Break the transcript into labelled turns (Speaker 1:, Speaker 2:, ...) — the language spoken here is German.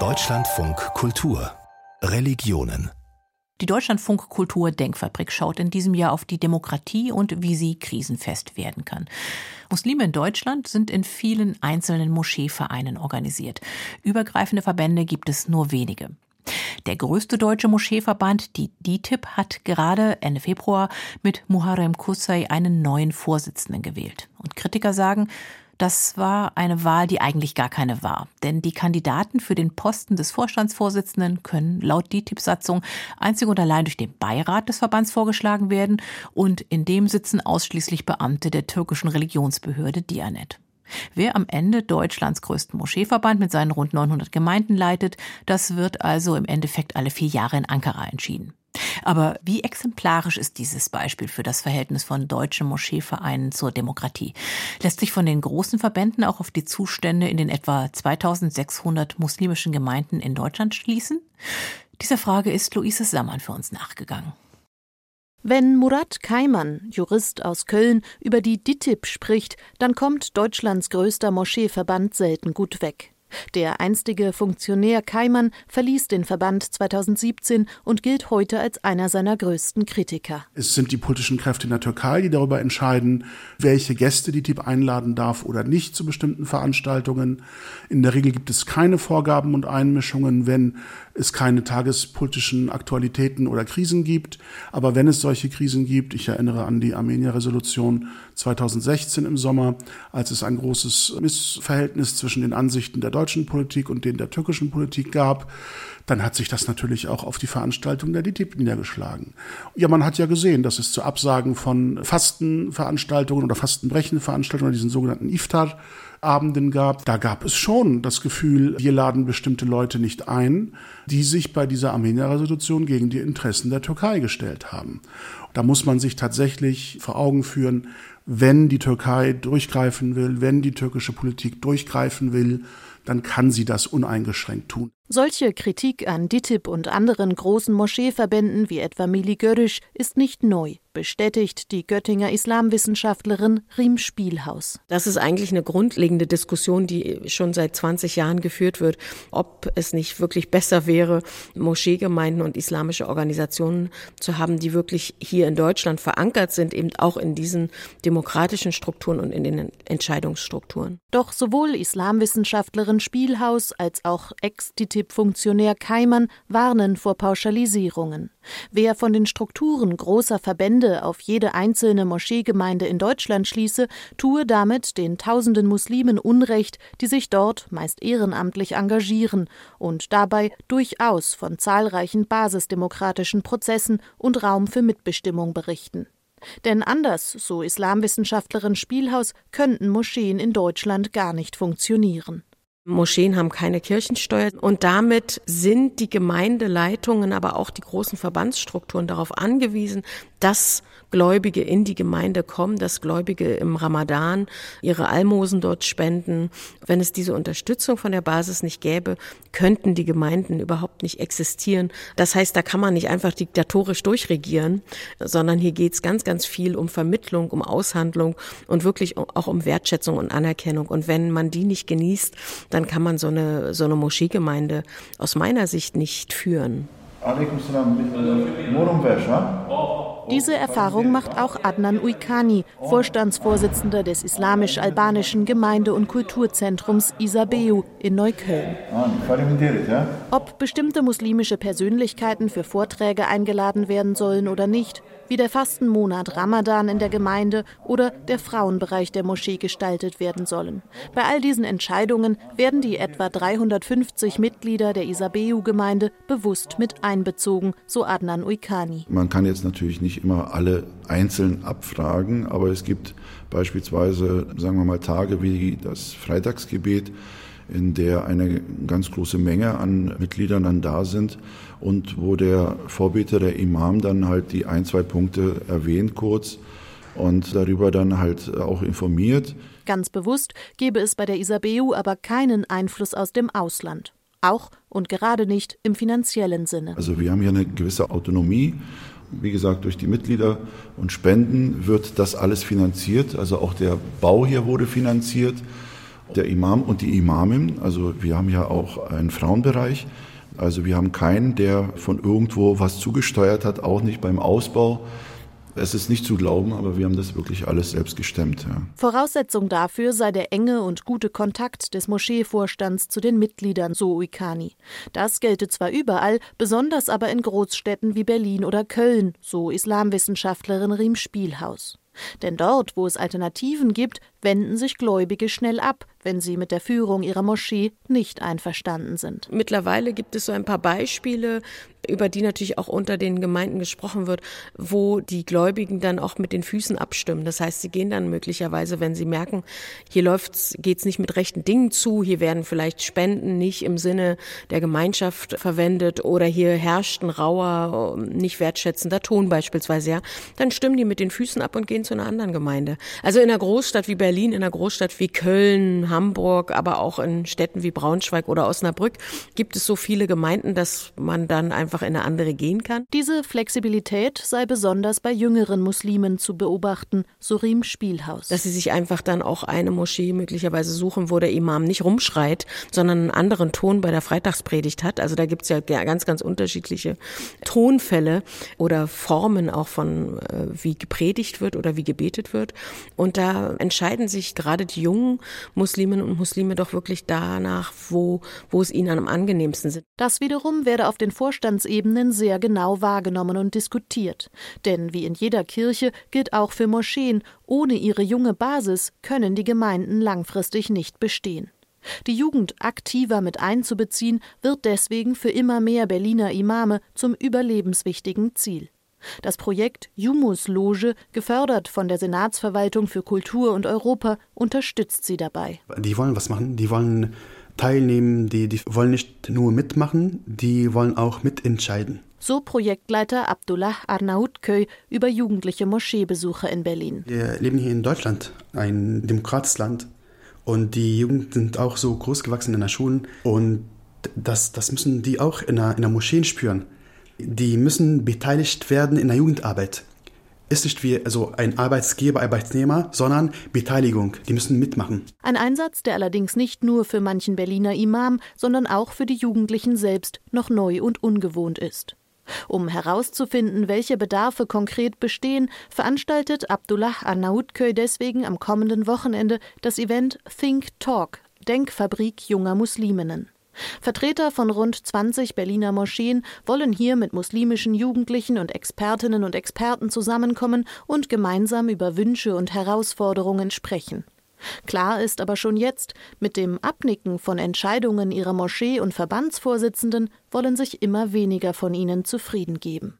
Speaker 1: Deutschlandfunk Kultur Religionen
Speaker 2: die Deutschlandfunk Kultur Denkfabrik schaut in diesem Jahr auf die Demokratie und wie sie krisenfest werden kann. Muslime in Deutschland sind in vielen einzelnen Moscheevereinen organisiert. Übergreifende Verbände gibt es nur wenige. Der größte deutsche Moscheeverband, die DITIB, hat gerade Ende Februar mit Muharrem Kusay einen neuen Vorsitzenden gewählt. Und Kritiker sagen, das war eine Wahl, die eigentlich gar keine war. Denn die Kandidaten für den Posten des Vorstandsvorsitzenden können laut DITIB-Satzung einzig und allein durch den Beirat des Verbands vorgeschlagen werden und in dem sitzen ausschließlich Beamte der türkischen Religionsbehörde Dianet. Wer am Ende Deutschlands größten Moscheeverband mit seinen rund 900 Gemeinden leitet, das wird also im Endeffekt alle vier Jahre in Ankara entschieden. Aber wie exemplarisch ist dieses Beispiel für das Verhältnis von deutschen Moscheevereinen zur Demokratie? Lässt sich von den großen Verbänden auch auf die Zustände in den etwa 2600 muslimischen Gemeinden in Deutschland schließen? Dieser Frage ist Luise Sammann für uns nachgegangen.
Speaker 3: Wenn Murat Kaiman, Jurist aus Köln, über die DITIB spricht, dann kommt Deutschlands größter Moscheeverband selten gut weg. Der einstige Funktionär Keimann verließ den Verband 2017 und gilt heute als einer seiner größten Kritiker.
Speaker 4: Es sind die politischen Kräfte in der Türkei, die darüber entscheiden, welche Gäste die TIP einladen darf oder nicht zu bestimmten Veranstaltungen. In der Regel gibt es keine Vorgaben und Einmischungen, wenn es keine tagespolitischen Aktualitäten oder Krisen gibt. Aber wenn es solche Krisen gibt, ich erinnere an die Armenier-Resolution 2016 im Sommer, als es ein großes Missverhältnis zwischen den Ansichten der deutschen Politik und denen der türkischen Politik gab, dann hat sich das natürlich auch auf die Veranstaltung der DTIP niedergeschlagen. Ja, man hat ja gesehen, dass es zu Absagen von Fastenveranstaltungen oder Fastenbrechenveranstaltungen, diesen sogenannten Iftar, Abenden gab, da gab es schon das Gefühl, wir laden bestimmte Leute nicht ein, die sich bei dieser Armenier-Resolution gegen die Interessen der Türkei gestellt haben. Da muss man sich tatsächlich vor Augen führen, wenn die Türkei durchgreifen will, wenn die türkische Politik durchgreifen will, dann kann sie das uneingeschränkt tun.
Speaker 3: Solche Kritik an DITIB und anderen großen Moscheeverbänden wie etwa Mili Görüsch ist nicht neu, bestätigt die Göttinger Islamwissenschaftlerin Riem Spielhaus.
Speaker 5: Das ist eigentlich eine grundlegende Diskussion, die schon seit 20 Jahren geführt wird, ob es nicht wirklich besser wäre, Moscheegemeinden und islamische Organisationen zu haben, die wirklich hier in Deutschland verankert sind, eben auch in diesen demokratischen Strukturen und in den Entscheidungsstrukturen.
Speaker 3: Doch sowohl Islamwissenschaftlerin Spielhaus als auch Ex-DITIB DITIB-Funktionär Keimann warnen vor Pauschalisierungen. Wer von den Strukturen großer Verbände auf jede einzelne Moscheegemeinde in Deutschland schließe, tue damit den tausenden Muslimen Unrecht, die sich dort meist ehrenamtlich engagieren und dabei durchaus von zahlreichen basisdemokratischen Prozessen und Raum für Mitbestimmung berichten. Denn anders, so Islamwissenschaftlerin Spielhaus, könnten Moscheen in Deutschland gar nicht funktionieren.
Speaker 5: Moscheen haben keine Kirchensteuer und damit sind die Gemeindeleitungen, aber auch die großen Verbandsstrukturen darauf angewiesen, dass Gläubige in die Gemeinde kommen, dass Gläubige im Ramadan ihre Almosen dort spenden. Wenn es diese Unterstützung von der Basis nicht gäbe, könnten die Gemeinden überhaupt nicht existieren. Das heißt, da kann man nicht einfach diktatorisch durchregieren, sondern hier geht es ganz, ganz viel um Vermittlung, um Aushandlung und wirklich auch um Wertschätzung und Anerkennung. Und wenn man die nicht genießt, dann kann man so eine, so eine Moscheegemeinde aus meiner Sicht nicht führen.
Speaker 3: Diese Erfahrung macht auch Adnan Uikani, Vorstandsvorsitzender des islamisch-albanischen Gemeinde- und Kulturzentrums Isabeu in Neukölln. Ob bestimmte muslimische Persönlichkeiten für Vorträge eingeladen werden sollen oder nicht, wie der Fastenmonat Ramadan in der Gemeinde oder der Frauenbereich der Moschee gestaltet werden sollen. Bei all diesen Entscheidungen werden die etwa 350 Mitglieder der Isabeu-Gemeinde bewusst mit einbezogen, so Adnan Uikani.
Speaker 6: Man kann jetzt natürlich nicht immer alle einzeln abfragen, aber es gibt beispielsweise, sagen wir mal, Tage wie das Freitagsgebet, in der eine ganz große Menge an Mitgliedern dann da sind und wo der Vorbeter, der Imam, dann halt die ein, zwei Punkte erwähnt kurz und darüber dann halt auch informiert.
Speaker 3: Ganz bewusst gebe es bei der Isabeu aber keinen Einfluss aus dem Ausland. Auch und gerade nicht im finanziellen Sinne.
Speaker 6: Also wir haben hier eine gewisse Autonomie. Wie gesagt, durch die Mitglieder und Spenden wird das alles finanziert. Also auch der Bau hier wurde finanziert. Der Imam und die Imamin, also wir haben ja auch einen Frauenbereich. Also wir haben keinen, der von irgendwo was zugesteuert hat, auch nicht beim Ausbau. Es ist nicht zu glauben, aber wir haben das wirklich alles selbst gestemmt. Ja.
Speaker 3: Voraussetzung dafür sei der enge und gute Kontakt des Moscheevorstands zu den Mitgliedern, so Uikani. Das gelte zwar überall, besonders aber in Großstädten wie Berlin oder Köln, so Islamwissenschaftlerin Riem Spielhaus. Denn dort, wo es Alternativen gibt, wenden sich Gläubige schnell ab, wenn sie mit der Führung ihrer Moschee nicht einverstanden sind.
Speaker 5: Mittlerweile gibt es so ein paar Beispiele, über die natürlich auch unter den Gemeinden gesprochen wird, wo die Gläubigen dann auch mit den Füßen abstimmen. Das heißt, sie gehen dann möglicherweise, wenn sie merken, hier läuft's, geht's nicht mit rechten Dingen zu, hier werden vielleicht Spenden nicht im Sinne der Gemeinschaft verwendet oder hier herrscht ein rauer, nicht wertschätzender Ton beispielsweise, ja, dann stimmen die mit den Füßen ab und gehen zu einer anderen Gemeinde. Also in einer Großstadt wie Berlin, in einer Großstadt wie Köln, Hamburg, aber auch in Städten wie Braunschweig oder Osnabrück gibt es so viele Gemeinden, dass man dann einfach in eine andere gehen kann.
Speaker 3: Diese Flexibilität sei besonders bei jüngeren Muslimen zu beobachten, so Riem Spielhaus.
Speaker 5: Dass sie sich einfach dann auch eine Moschee möglicherweise suchen, wo der Imam nicht rumschreit, sondern einen anderen Ton bei der Freitagspredigt hat. Also da gibt es ja ganz, ganz unterschiedliche Tonfälle oder Formen auch von, äh, wie gepredigt wird oder wie gebetet wird. Und da entscheiden sich gerade die jungen Musliminnen und Muslime doch wirklich danach, wo, wo es ihnen am angenehmsten sind.
Speaker 3: Das wiederum werde auf den Vorstandsebenen sehr genau wahrgenommen und diskutiert. Denn wie in jeder Kirche gilt auch für Moscheen, ohne ihre junge Basis können die Gemeinden langfristig nicht bestehen. Die Jugend aktiver mit einzubeziehen, wird deswegen für immer mehr Berliner Imame zum überlebenswichtigen Ziel. Das Projekt Jumus Loge, gefördert von der Senatsverwaltung für Kultur und Europa, unterstützt sie dabei.
Speaker 7: Die wollen was machen, die wollen teilnehmen, die, die wollen nicht nur mitmachen, die wollen auch mitentscheiden.
Speaker 3: So Projektleiter Abdullah Arnautköy über jugendliche Moscheebesucher in Berlin.
Speaker 7: Wir leben hier in Deutschland, ein demokratisches Land. Und die Jugend sind auch so groß gewachsen in der Schulen. Und das, das müssen die auch in der, in der Moscheen spüren die müssen beteiligt werden in der Jugendarbeit. Ist nicht wie also ein Arbeitsgeber, Arbeitnehmer, sondern Beteiligung. Die müssen mitmachen.
Speaker 3: Ein Einsatz, der allerdings nicht nur für manchen Berliner Imam, sondern auch für die Jugendlichen selbst noch neu und ungewohnt ist. Um herauszufinden, welche Bedarfe konkret bestehen, veranstaltet Abdullah Arnautköy deswegen am kommenden Wochenende das Event Think Talk, Denkfabrik junger Musliminnen. Vertreter von rund 20 Berliner Moscheen wollen hier mit muslimischen Jugendlichen und Expertinnen und Experten zusammenkommen und gemeinsam über Wünsche und Herausforderungen sprechen. Klar ist aber schon jetzt, mit dem Abnicken von Entscheidungen ihrer Moschee und Verbandsvorsitzenden wollen sich immer weniger von ihnen zufrieden geben.